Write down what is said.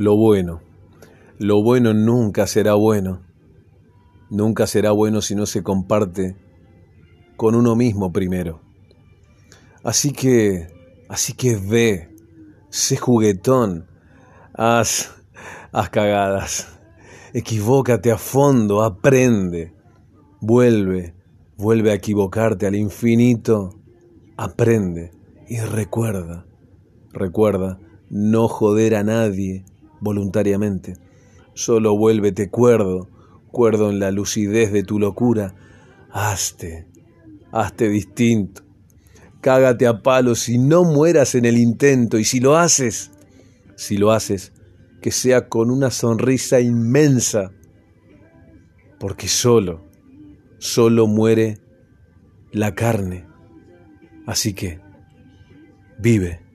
Lo bueno, lo bueno nunca será bueno. Nunca será bueno si no se comparte con uno mismo primero. Así que, así que ve, sé juguetón, haz, haz cagadas, equivócate a fondo, aprende, vuelve, vuelve a equivocarte al infinito, aprende y recuerda, recuerda no joder a nadie voluntariamente, solo vuélvete cuerdo, cuerdo en la lucidez de tu locura, hazte, hazte distinto, cágate a palos y no mueras en el intento, y si lo haces, si lo haces, que sea con una sonrisa inmensa, porque solo, solo muere la carne. Así que, vive.